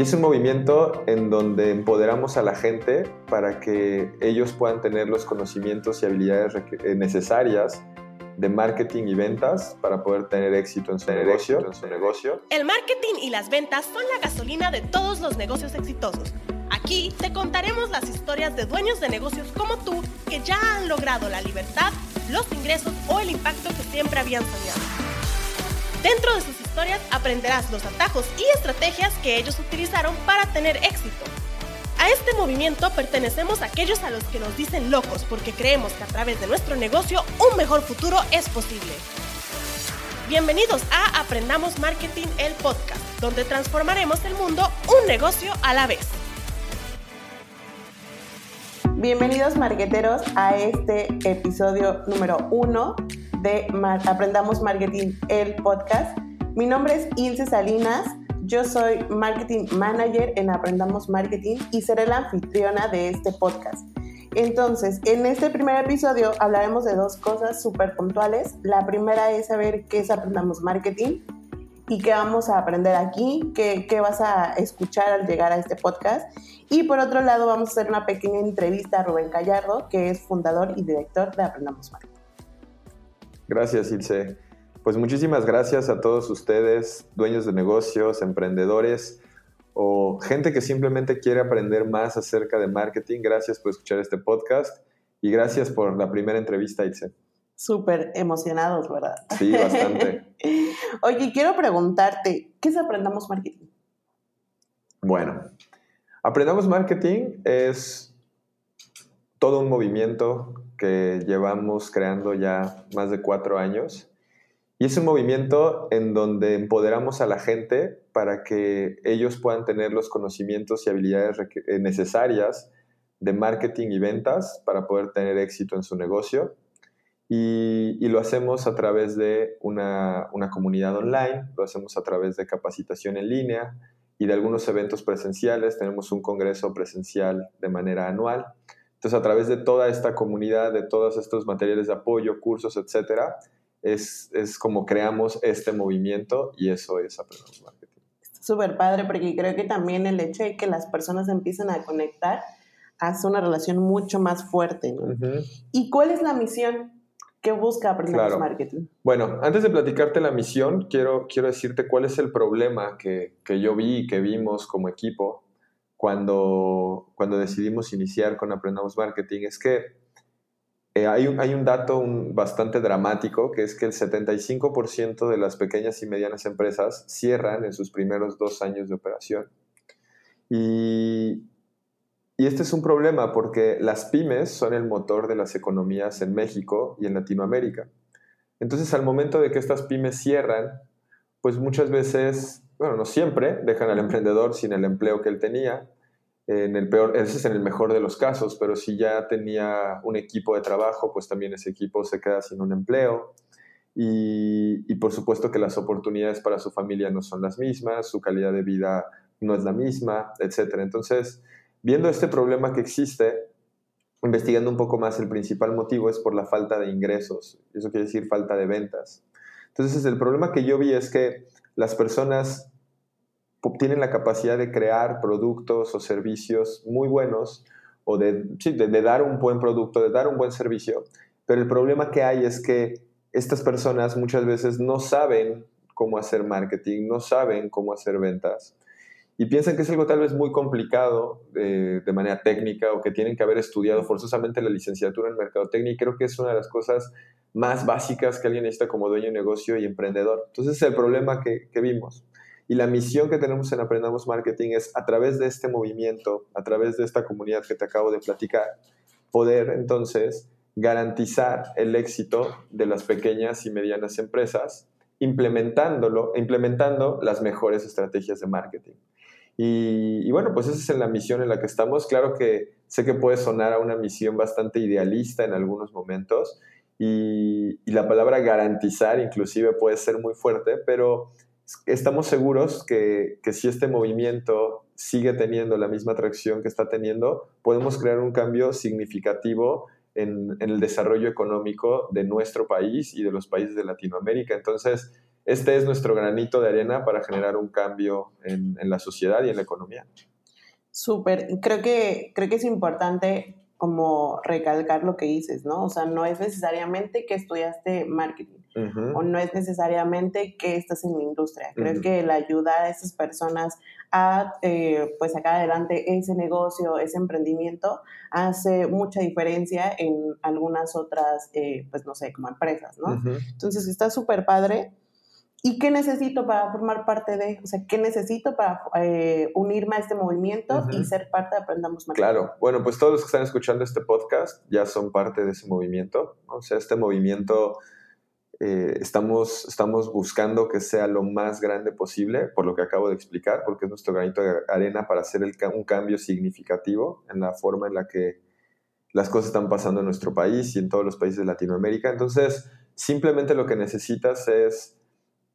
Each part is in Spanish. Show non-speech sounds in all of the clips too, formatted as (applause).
Es un movimiento en donde empoderamos a la gente para que ellos puedan tener los conocimientos y habilidades eh, necesarias de marketing y ventas para poder tener éxito en su, negocio, en su negocio. El marketing y las ventas son la gasolina de todos los negocios exitosos. Aquí te contaremos las historias de dueños de negocios como tú que ya han logrado la libertad, los ingresos o el impacto que siempre habían soñado. Dentro de sus aprenderás los atajos y estrategias que ellos utilizaron para tener éxito. A este movimiento pertenecemos a aquellos a los que nos dicen locos porque creemos que a través de nuestro negocio un mejor futuro es posible. Bienvenidos a Aprendamos Marketing, el podcast, donde transformaremos el mundo un negocio a la vez. Bienvenidos marqueteros a este episodio número uno de Aprendamos Marketing, el podcast. Mi nombre es Ilse Salinas, yo soy Marketing Manager en Aprendamos Marketing y seré la anfitriona de este podcast. Entonces, en este primer episodio hablaremos de dos cosas súper puntuales. La primera es saber qué es Aprendamos Marketing y qué vamos a aprender aquí, qué, qué, vas a escuchar al llegar a este podcast. Y por otro lado, vamos a hacer una pequeña entrevista a Rubén Gallardo, que es fundador y director de Aprendamos Marketing. Gracias, Ilse. Pues muchísimas gracias a todos ustedes, dueños de negocios, emprendedores o gente que simplemente quiere aprender más acerca de marketing. Gracias por escuchar este podcast y gracias por la primera entrevista, Itze. Súper emocionados, ¿verdad? Sí, bastante. (laughs) Oye, quiero preguntarte, ¿qué es Aprendamos Marketing? Bueno, Aprendamos Marketing es todo un movimiento que llevamos creando ya más de cuatro años y es un movimiento en donde empoderamos a la gente para que ellos puedan tener los conocimientos y habilidades eh, necesarias de marketing y ventas para poder tener éxito en su negocio. Y, lo hacemos a través de una, una, comunidad online, lo hacemos a través de capacitación en línea y de algunos eventos presenciales. Tenemos un congreso presencial de manera anual. Entonces, a través de toda esta comunidad, de todos estos materiales de apoyo, cursos, etcétera, es, es como creamos este movimiento y eso es Aprendamos Marketing. Súper padre porque creo que también el hecho de que las personas empiecen a conectar hace una relación mucho más fuerte. ¿Y cuál es la misión que busca Aprendamos Marketing? Bueno, antes de platicarte la misión, quiero, quiero decirte cuál es el problema que, que yo vi y que vimos como equipo cuando, cuando decidimos iniciar con Aprendamos Marketing. Es que eh, hay, un, hay, un, dato bastante dramático, que es que el 75% de las pequeñas y medianas empresas cierran en sus primeros dos años de operación. Y, y este es un problema porque las pymes son el motor de las economías en México y en Latinoamérica. Entonces, al momento de que estas pymes cierran, pues muchas veces, bueno, no siempre, dejan al emprendedor sin el empleo que él tenía, en el peor, ese es en el mejor de los casos, pero si ya tenía un equipo de trabajo, pues también ese equipo se queda sin un empleo. Y, por supuesto que las oportunidades para su familia no son las mismas, su calidad de vida no es la misma, etc. Entonces, viendo este problema que existe, investigando un poco más, el principal motivo es por la falta de ingresos. Eso quiere decir falta de ventas. Entonces, el problema que yo vi es que las personas tienen la capacidad de crear productos o servicios muy buenos o de, dar un buen producto, de dar un buen servicio, pero el problema que hay es que estas personas muchas veces no saben cómo hacer marketing, no saben cómo hacer ventas y piensan que es algo tal vez muy complicado de, de manera técnica o que tienen que haber estudiado forzosamente la licenciatura en mercadotecnia y creo que es una de las cosas más básicas que alguien necesita como dueño de negocio y emprendedor. Entonces es el problema que vimos. Y la misión que tenemos en Aprendamos Marketing es a través de este movimiento, a través de esta comunidad que te acabo de platicar, poder entonces garantizar el éxito de las pequeñas y medianas empresas implementándolo, implementando las mejores estrategias de marketing. Y, bueno, pues esa es la misión en la que estamos. Claro que sé que puede sonar a una misión bastante idealista en algunos momentos y, y la palabra garantizar inclusive puede ser muy fuerte, pero estamos seguros que, si este movimiento sigue teniendo la misma atracción que está teniendo, podemos crear un cambio significativo en, el desarrollo económico de nuestro país y de los países de Latinoamérica. Entonces, este es nuestro granito de arena para generar un cambio en, en la sociedad y en la economía. Súper, creo que, creo que es importante como recalcar lo que dices, ¿no? O sea, no es necesariamente que estudiaste marketing o no es necesariamente que estás en la industria. Creo que la ayuda a esas personas a eh, pues sacar adelante ese negocio, ese emprendimiento, hace mucha diferencia en algunas otras, eh, pues no sé, como empresas, ¿no? Entonces está súper padre. ¿Y qué necesito para formar parte de? O sea, ¿qué necesito para eh, unirme a este movimiento y ser parte de Aprendamos Marketing? Claro, bueno, pues todos los que están escuchando este podcast ya son parte de ese movimiento. O sea, este movimiento eh, estamos, estamos buscando que sea lo más grande posible, por lo que acabo de explicar, porque es nuestro granito de arena para hacer un cambio significativo en la forma en la que las cosas están pasando en nuestro país y en todos los países de Latinoamérica. Entonces, simplemente lo que necesitas es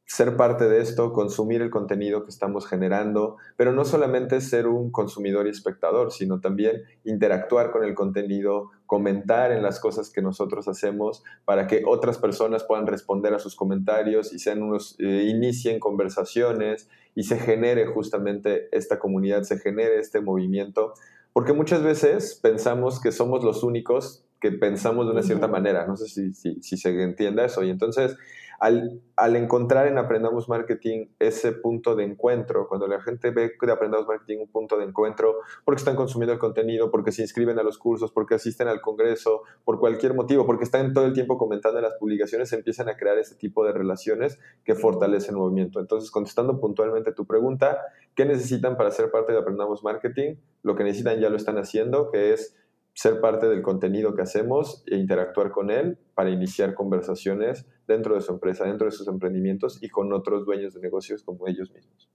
ser parte de esto, consumir el contenido que estamos generando, pero no solamente ser un consumidor y espectador, sino también interactuar con el contenido, comentar en las cosas que nosotros hacemos para que otras personas puedan responder a sus comentarios y sean unos, eh, inicien conversaciones y se genere justamente esta comunidad, se genere este movimiento, porque muchas veces pensamos que somos los únicos que pensamos de una cierta manera, no sé si, si, si se entienda eso, y entonces al, encontrar en Aprendamos Marketing ese punto de encuentro, cuando la gente ve de Aprendamos Marketing un punto de encuentro, porque están consumiendo el contenido, porque se inscriben a los cursos, porque asisten al congreso, por cualquier motivo, porque están todo el tiempo comentando en las publicaciones, empiezan a crear ese tipo de relaciones que fortalecen el movimiento. Entonces, contestando puntualmente tu pregunta, ¿qué necesitan para ser parte de Aprendamos Marketing? Lo que necesitan ya lo están haciendo, que es ser parte del contenido que hacemos e interactuar con él para iniciar conversaciones dentro de su empresa, dentro de sus emprendimientos y con otros dueños de negocios como ellos mismos.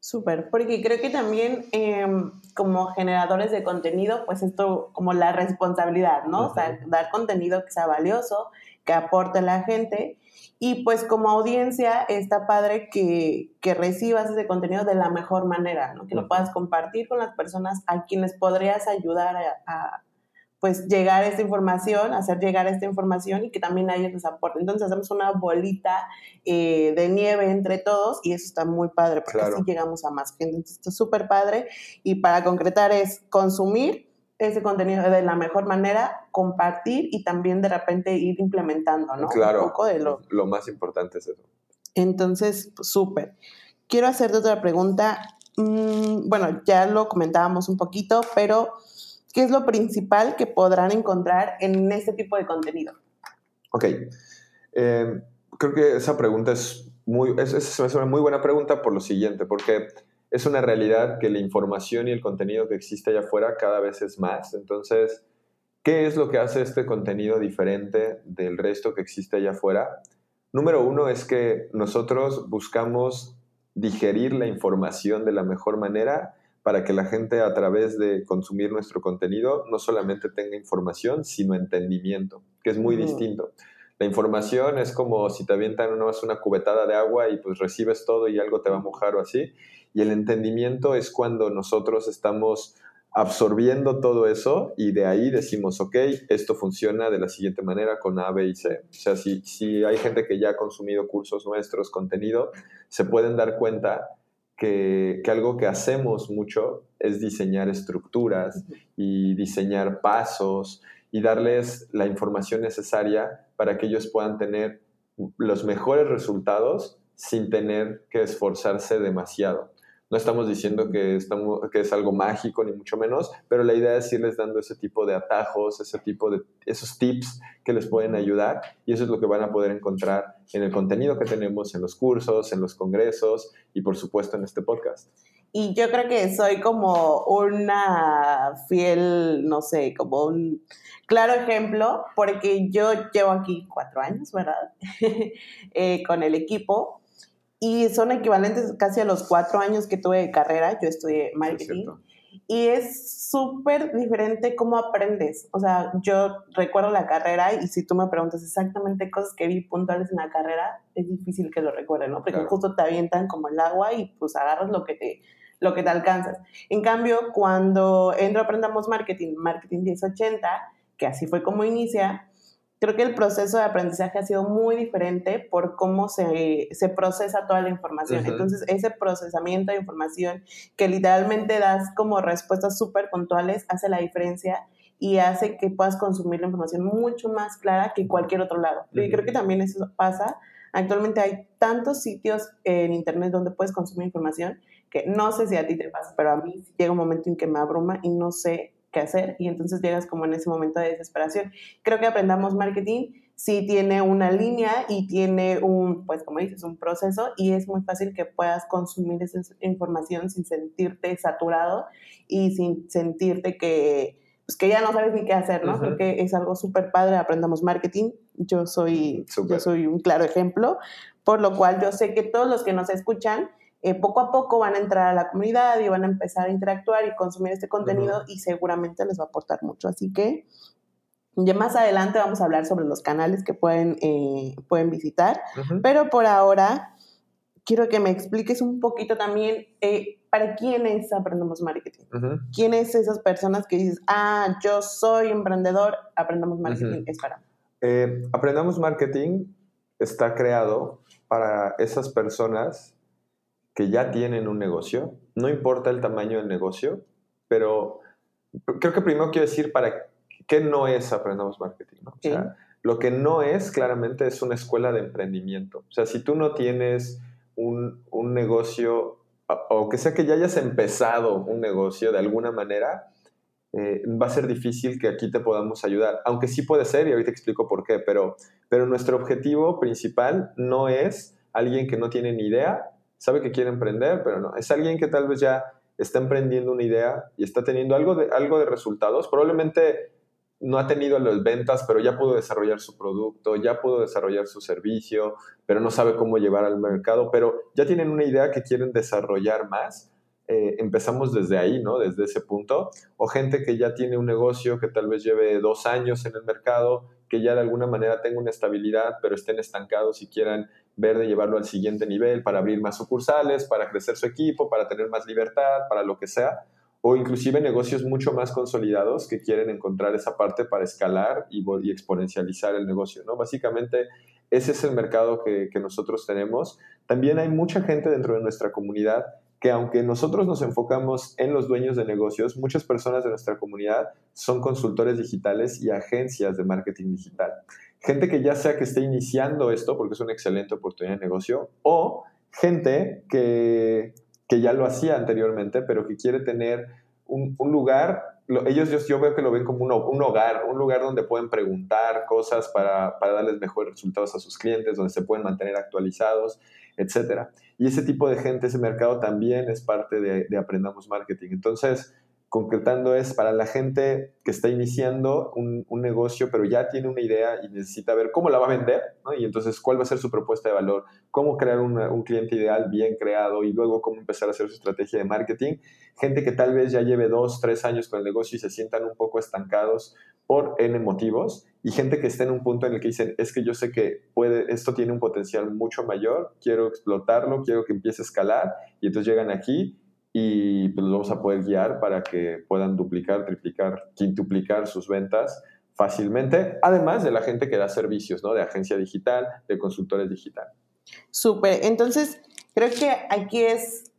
Súper, porque creo que también em, como generadores de contenido, pues esto como la responsabilidad, ¿no? O sea, dar contenido que sea valioso, que aporte a la gente. Y pues como audiencia está padre que, que recibas ese contenido de la mejor manera, ¿no? Que lo puedas compartir con las personas a quienes podrías ayudar a pues llegar esta información, hacer llegar esta información y que también a ellos les aporte. Entonces hacemos una bolita eh, de nieve entre todos y eso está muy padre porque así llegamos a más gente. Entonces está súper padre y para concretar es consumir ese contenido de la mejor manera, compartir y también de repente ir implementando, ¿no? Claro. Un poco de lo... lo más importante es eso. Entonces, súper. Quiero hacerte otra pregunta. Mm, bueno, ya lo comentábamos un poquito, pero ¿Qué es lo principal que podrán encontrar en este tipo de contenido? Ok. Eh, creo que esa pregunta es, muy, es, una muy buena pregunta por lo siguiente, porque es una realidad que la información y el contenido que existe allá afuera cada vez es más. Entonces, ¿qué es lo que hace este contenido diferente del resto que existe allá afuera? Número uno es que nosotros buscamos digerir la información de la mejor manera para que la gente a través de consumir nuestro contenido no solamente tenga información, sino entendimiento, que es muy distinto. La información es como si te avientan una, una cubetada de agua y pues recibes todo y algo te va a mojar o así. Y el entendimiento es cuando nosotros estamos absorbiendo todo eso y de ahí decimos, ok, esto funciona de la siguiente manera con A, B y C. O sea, si, si hay gente que ya ha consumido cursos nuestros, contenido, se pueden dar cuenta que, algo que hacemos mucho es diseñar estructuras y diseñar pasos y darles la información necesaria para que ellos puedan tener los mejores resultados sin tener que esforzarse demasiado. No estamos diciendo que, estamos, que es algo mágico, ni mucho menos, pero la idea es irles dando ese tipo de atajos, ese tipo de esos tips que les pueden ayudar y eso es lo que van a poder encontrar en el contenido que tenemos en los cursos, en los congresos y por supuesto en este podcast. Y yo creo que soy como una fiel, no sé, como un claro ejemplo, porque yo llevo aquí cuatro años, ¿verdad? (laughs) Eh, con el equipo y son equivalentes casi a los cuatro años que tuve de carrera, yo estudié marketing. y es súper diferente cómo aprendes. O sea, yo recuerdo la carrera y si tú me preguntas exactamente cosas que vi puntuales en la carrera, es difícil que lo recuerde, ¿no? Porque justo te avientan como el agua y pues agarras lo que te, lo que te alcanzas. En cambio, cuando entro Aprendamos Marketing, Marketing 1080, que así fue como inicia, creo que el proceso de aprendizaje ha sido muy diferente por cómo se, se procesa toda la información. Entonces, ese procesamiento de información que literalmente das como respuestas súper puntuales hace la diferencia y hace que puedas consumir la información mucho más clara que cualquier otro lado. Y creo que también eso pasa. Actualmente hay tantos sitios en Internet donde puedes consumir información que no sé si a ti te pasa, pero a mí llega un momento en que me abruma y no sé qué hacer y entonces llegas como en ese momento de desesperación. Creo que aprendamos marketing sí tiene una línea y tiene un, pues como dices, un proceso y es muy fácil que puedas consumir esa información sin sentirte saturado y sin sentirte que, pues que ya no sabes ni qué hacer, ¿no? Creo que es algo súper padre, aprendamos marketing. Yo soy, yo soy un claro ejemplo, por lo cual yo sé que todos los que nos escuchan, eh, poco a poco van a entrar a la comunidad y van a empezar a interactuar y consumir este contenido y seguramente les va a aportar mucho. Así que ya más adelante vamos a hablar sobre los canales que pueden, eh, pueden visitar, pero por ahora quiero que me expliques un poquito también eh, para quiénes aprendemos marketing. ¿Quiénes esas personas que dices, ah, yo soy emprendedor, aprendamos marketing? Es para. aprendamos marketing está creado para esas personas que ya tienen un negocio, no importa el tamaño del negocio, pero creo que primero quiero decir para qué no es Aprendamos Marketing. O sea, lo que no es claramente es una escuela de emprendimiento. O sea, si tú no tienes un, negocio, o que sea que ya hayas empezado un negocio de alguna manera, eh, va a ser difícil que aquí te podamos ayudar. Aunque sí puede ser, y ahorita explico por qué, pero, pero nuestro objetivo principal no es alguien que no tiene ni idea sabe que quiere emprender, pero no. Es alguien que tal vez ya está emprendiendo una idea y está teniendo algo de, algo de resultados. Probablemente no ha tenido las ventas, pero ya pudo desarrollar su producto, ya pudo desarrollar su servicio, pero no sabe cómo llevar al mercado, pero ya tienen una idea que quieren desarrollar más. Eh, empezamos desde ahí, ¿no? Desde ese punto. O gente que ya tiene un negocio que tal vez lleve dos años en el mercado, que ya de alguna manera tenga una estabilidad, pero estén estancados y quieran ver de llevarlo al siguiente nivel para abrir más sucursales, para crecer su equipo, para tener más libertad, para lo que sea, o inclusive negocios mucho más consolidados que quieren encontrar esa parte para escalar y, exponencializar el negocio, ¿no? Básicamente ese es el mercado que, que nosotros tenemos. También hay mucha gente dentro de nuestra comunidad que aunque nosotros nos enfocamos en los dueños de negocios, muchas personas de nuestra comunidad son consultores digitales y agencias de marketing digital gente que ya sea que esté iniciando esto, porque es una excelente oportunidad de negocio, o gente que, que ya lo hacía anteriormente, pero que quiere tener un, un lugar, ellos yo, yo, veo que lo ven como un, un, hogar, un lugar donde pueden preguntar cosas para, para, darles mejores resultados a sus clientes, donde se pueden mantener actualizados, etc. Y ese tipo de gente, ese mercado también es parte de, de Aprendamos Marketing. Entonces, concretando es para la gente que está iniciando un, negocio, pero ya tiene una idea y necesita ver cómo la va a vender, y entonces cuál va a ser su propuesta de valor, cómo crear un cliente ideal bien creado y luego cómo empezar a hacer su estrategia de marketing. Gente que tal vez ya lleve dos, tres años con el negocio y se sientan un poco estancados por N motivos y gente que está en un punto en el que dicen, es que yo sé que puede, esto tiene un potencial mucho mayor, quiero explotarlo, quiero que empiece a escalar y entonces llegan aquí y pues los vamos a poder guiar para que puedan duplicar, triplicar, quintuplicar sus ventas fácilmente, además de la gente que da servicios, ¿no? De agencia digital, de consultores digital. Súper, entonces creo que aquí es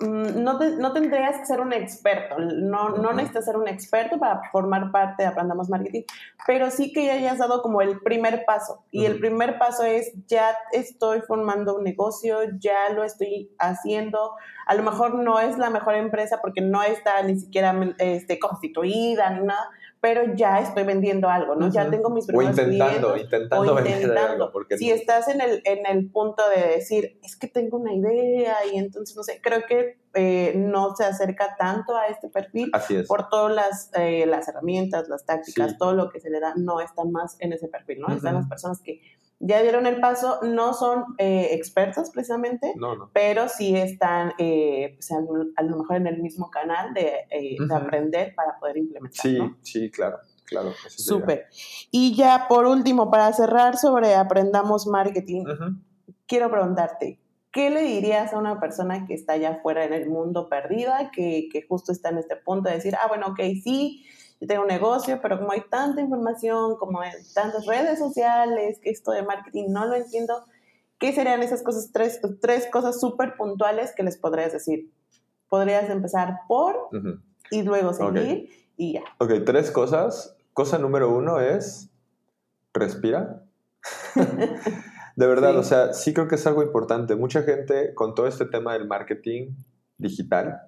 Mm, no, no, tendrías que ser un experto, no, no necesitas ser un experto para formar parte de Aprendamos Marketing, pero sí que ya hayas dado como el primer paso. Y el primer paso es, ya estoy formando un negocio, ya lo estoy haciendo. A lo mejor no es la mejor empresa porque no está ni siquiera este, constituida ni nada, pero ya estoy vendiendo algo, ¿no? Ya tengo mis primeros o intentando, intentando, vender algo. Porque si estás en el, en el punto de decir, es que tengo una idea y entonces, no sé, creo que eh, no se acerca tanto a este perfil Así es. por todas las, eh, las herramientas, las tácticas, todo lo que se le da, no está más en ese perfil, ¿no? Están las personas que ya dieron el paso, no son eh, expertas precisamente, pero sí están eh, pues, a, lo mejor en el mismo canal de, eh, aprender para poder implementar. Sí, sí, claro. Claro, Súper. Y ya por último, para cerrar sobre Aprendamos Marketing, quiero preguntarte, ¿qué le dirías a una persona que está allá afuera en el mundo perdida, que, que justo está en este punto de decir, ah, bueno, ok, sí, yo tengo un negocio, pero como hay tanta información, como hay tantas redes sociales, que esto de marketing no lo entiendo, ¿qué serían esas cosas, tres, tres cosas súper puntuales que les podrías decir? Podrías empezar por y luego seguir y ya. Ok, tres cosas. Cosa número uno es respira. de verdad, (laughs) o sea, sí creo que es algo importante. Mucha gente con todo este tema del marketing digital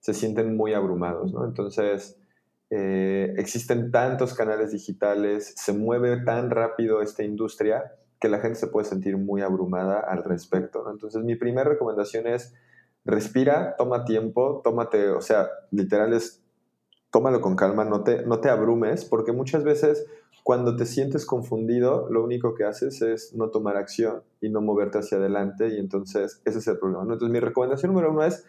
se sienten muy abrumados, ¿no? Entonces, eh, existen tantos canales digitales, se mueve tan rápido esta industria que la gente se puede sentir muy abrumada al respecto. Entonces, mi primera recomendación es respira, toma tiempo, tómate, o sea, literal es, tómalo con calma, no te, no te abrumes, porque muchas veces cuando te sientes confundido, lo único que haces es no tomar acción y no moverte hacia adelante y entonces ese es el problema. Entonces mi recomendación número uno es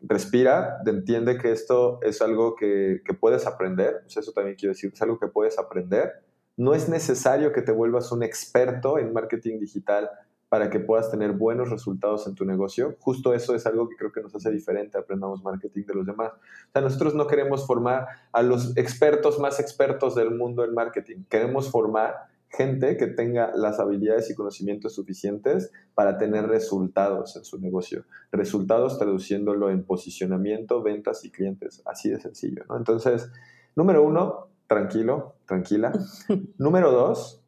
respira, entiende que esto es algo que, que puedes aprender, sea, eso también quiero decir, es algo que puedes aprender. No es necesario que te vuelvas un experto en marketing digital para que puedas tener buenos resultados en tu negocio. Justo eso es algo que creo que nos hace diferente, aprendamos marketing de los demás. O sea, nosotros no queremos formar a los expertos más expertos del mundo en marketing, queremos formar gente que tenga las habilidades y conocimientos suficientes para tener resultados en su negocio. Resultados traduciéndolo en posicionamiento, ventas y clientes. Así de sencillo, ¿no? Entonces, número uno, tranquilo, tranquila. (laughs) número dos,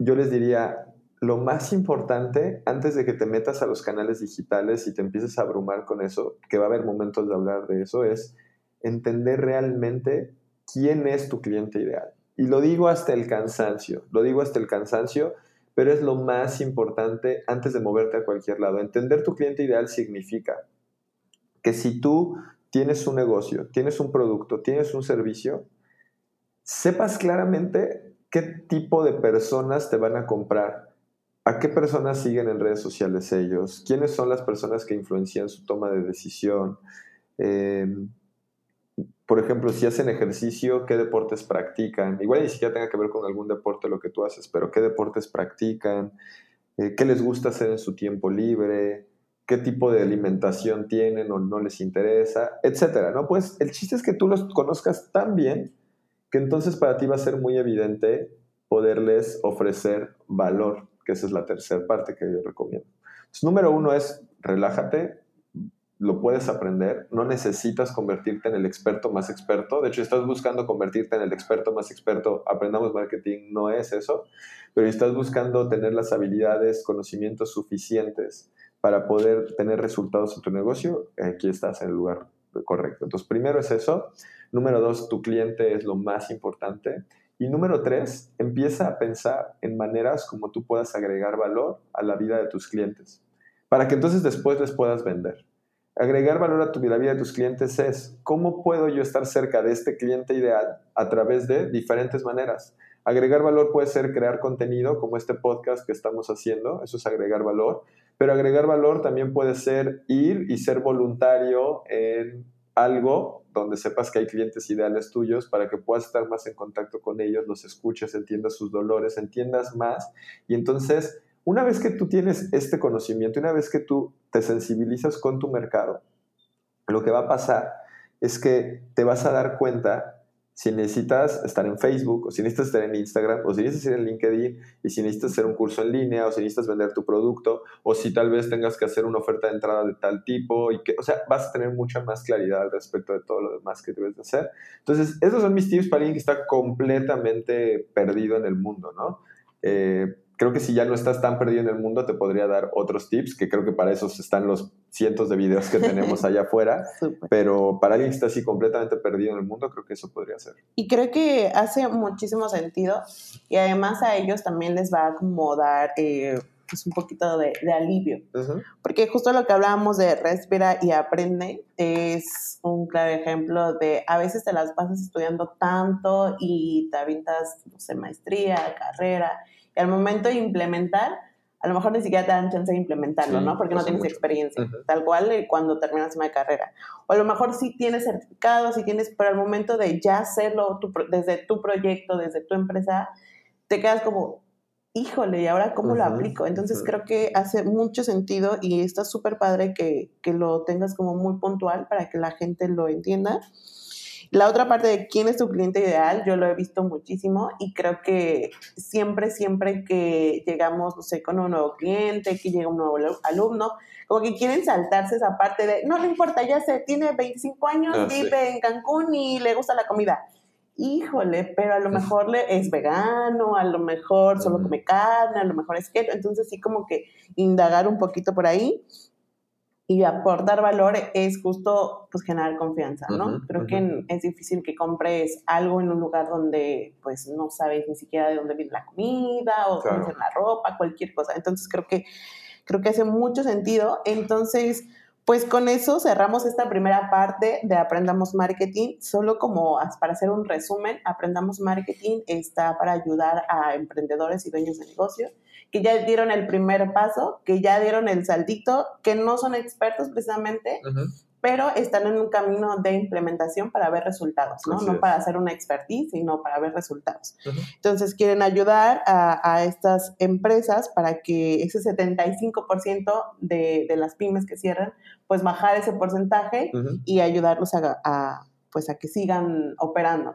yo les diría, lo más importante, antes de que te metas a los canales digitales y te empieces a abrumar con eso, que va a haber momentos de hablar de eso, es entender realmente quién es tu cliente ideal. Y lo digo hasta el cansancio, lo digo hasta el cansancio, pero es lo más importante antes de moverte a cualquier lado. Entender tu cliente ideal significa que si tú tienes un negocio, tienes un producto, tienes un servicio, sepas claramente qué tipo de personas te van a comprar ¿A qué personas siguen en redes sociales ellos? ¿Quiénes son las personas que influencian su toma de decisión? Em, por ejemplo, si hacen ejercicio, ¿qué deportes practican? Igual ni siquiera tenga que ver con algún deporte lo que tú haces, pero ¿qué deportes practican? Eh, ¿Qué les gusta hacer en su tiempo libre? ¿Qué tipo de alimentación tienen o no les interesa? Etcétera, ¿no? Pues el chiste es que tú los conozcas tan bien que entonces para ti va a ser muy evidente poderles ofrecer valor que esa es la tercera parte que yo recomiendo. Entonces, número uno es relájate, lo puedes aprender, no necesitas convertirte en el experto más experto. De hecho, estás buscando convertirte en el experto más experto, aprendamos marketing, no es eso, pero estás buscando tener las habilidades, conocimientos suficientes para poder tener resultados en tu negocio, aquí estás en el lugar correcto. Entonces, primero es eso. Número dos, tu cliente es lo más importante. Y número tres, empieza a pensar en maneras como tú puedas agregar valor a la vida de tus clientes, para que entonces después les puedas vender. Agregar valor a tu, la vida de tus clientes es, ¿cómo puedo yo estar cerca de este cliente ideal a través de diferentes maneras? Agregar valor puede ser crear contenido como este podcast que estamos haciendo, eso es agregar valor, pero agregar valor también puede ser ir y ser voluntario en algo donde sepas que hay clientes ideales tuyos para que puedas estar más en contacto con ellos, los escuches, entiendas sus dolores, entiendas más. Y entonces, una vez que tú tienes este conocimiento, una vez que tú te sensibilizas con tu mercado, lo que va a pasar es que te vas a dar cuenta si necesitas estar en Facebook, o si necesitas estar en Instagram, o si necesitas ir en LinkedIn, y si necesitas hacer un curso en línea, o si necesitas vender tu producto, o si tal vez tengas que hacer una oferta de entrada de tal tipo, y que, o sea, vas a tener mucha más claridad al respecto de todo lo demás que debes de hacer. Entonces, esos son mis tips para alguien que está completamente perdido en el mundo, ¿no? Eh, creo que si ya no estás tan perdido en el mundo, te podría dar otros tips, que creo que para eso están los cientos de videos que tenemos (laughs) allá afuera, pero para alguien que está así completamente perdido en el mundo, creo que eso podría ser. Y creo que hace muchísimo sentido y además a ellos también les va a como dar eh, pues un poquito de, alivio, porque justo lo que hablábamos de respira y aprende es un claro ejemplo de a veces te las pasas estudiando tanto y te avientas, no sé, maestría, carrera, al momento de implementar, a lo mejor ni siquiera te dan chance de implementarlo, ¿no? Porque no tienes experiencia, tal cual eh, cuando terminas una carrera. O a lo mejor sí tienes certificados, sí tienes, pero al momento de ya hacerlo desde tu proyecto, desde tu empresa, te quedas como, híjole, ¿y ahora cómo lo aplico? Entonces creo que hace mucho sentido y está súper padre que, que, lo tengas como muy puntual para que la gente lo entienda. La otra parte de quién es tu cliente ideal, yo lo he visto muchísimo y creo que siempre, siempre que llegamos, no sé, con un nuevo cliente, que llega un nuevo alumno, como que quieren saltarse esa parte de, no, no importa, ya sé, tiene 25 años, Ah, vive en Cancún y le gusta la comida. Híjole, pero a lo mejor le, es vegano, a lo mejor solo come carne, a lo mejor es keto. Entonces sí como que indagar un poquito por ahí y aportar valor es justo pues generar confianza, ¿no? Creo que es difícil que compres algo en un lugar donde pues no sabes ni siquiera de dónde viene la comida o Claro. cómo hacer la ropa, cualquier cosa. Entonces creo que creo que hace mucho sentido. Entonces, pues con eso cerramos esta primera parte de Aprendamos Marketing. Solo como para hacer un resumen, Aprendamos Marketing está para ayudar a emprendedores y dueños de negocio que ya dieron el primer paso, que ya dieron el saltito, que no son expertos precisamente, pero están en un camino de implementación para ver resultados, ¿no? Así No es. para hacer una expertise, sino para ver resultados. Entonces quieren ayudar a, a estas empresas para que ese 75% de, de las pymes que cierran, pues bajar ese porcentaje y ayudarlos a, a, pues a que sigan operando.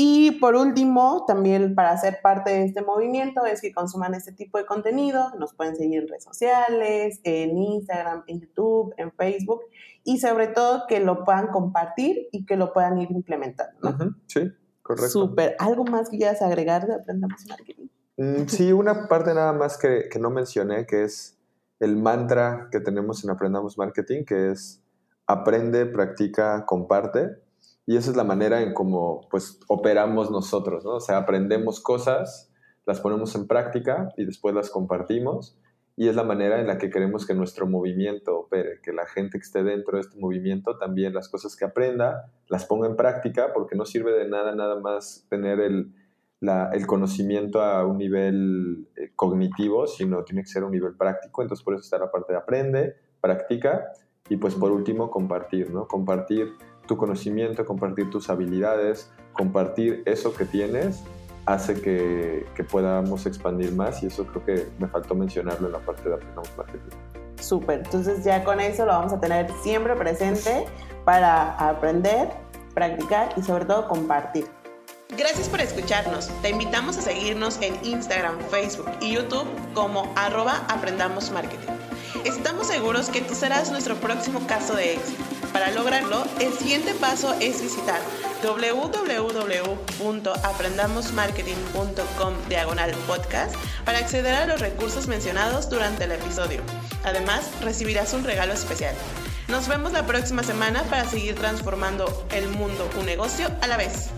Y por último, también para ser parte de este movimiento es que consuman este tipo de contenido. Nos pueden seguir en redes sociales, en Instagram, en YouTube, en Facebook y sobre todo que lo puedan compartir y que lo puedan ir implementando. Sí, correcto. Súper. ¿Algo más que quieras agregar de Aprendamos Marketing? Mm, Sí, una parte nada más que, que no mencioné, que es el mantra que tenemos en Aprendamos Marketing, que es aprende, practica, comparte. Y esa es la manera en cómo pues, operamos nosotros, ¿no? O sea, aprendemos cosas, las ponemos en práctica y después las compartimos. Y es la manera en la que queremos que nuestro movimiento opere, que la gente que esté dentro de este movimiento también las cosas que aprenda las ponga en práctica, porque no sirve de nada nada más tener el, la- el conocimiento a un nivel eh, cognitivo, sino tiene que ser a un nivel práctico. Entonces, por eso está la parte de aprende, practica y, pues, por último, compartir, ¿no? Compartir tu conocimiento, compartir tus habilidades, compartir eso que tienes hace que, que podamos expandir más y eso creo que me faltó mencionarlo en la parte de Aprendamos Marketing. Súper. Entonces ya con eso lo vamos a tener siempre presente para aprender, practicar y sobre todo compartir. Gracias por escucharnos. Te invitamos a seguirnos en Instagram, Facebook y YouTube como arroba Aprendamos Marketing. Estamos seguros que tú serás nuestro próximo caso de éxito. Para lograrlo, el siguiente paso es visitar www.aprendamosmarketing.com diagonal podcast para acceder a los recursos mencionados durante el episodio. Además, recibirás un regalo especial. Nos vemos la próxima semana para seguir transformando el mundo un negocio a la vez.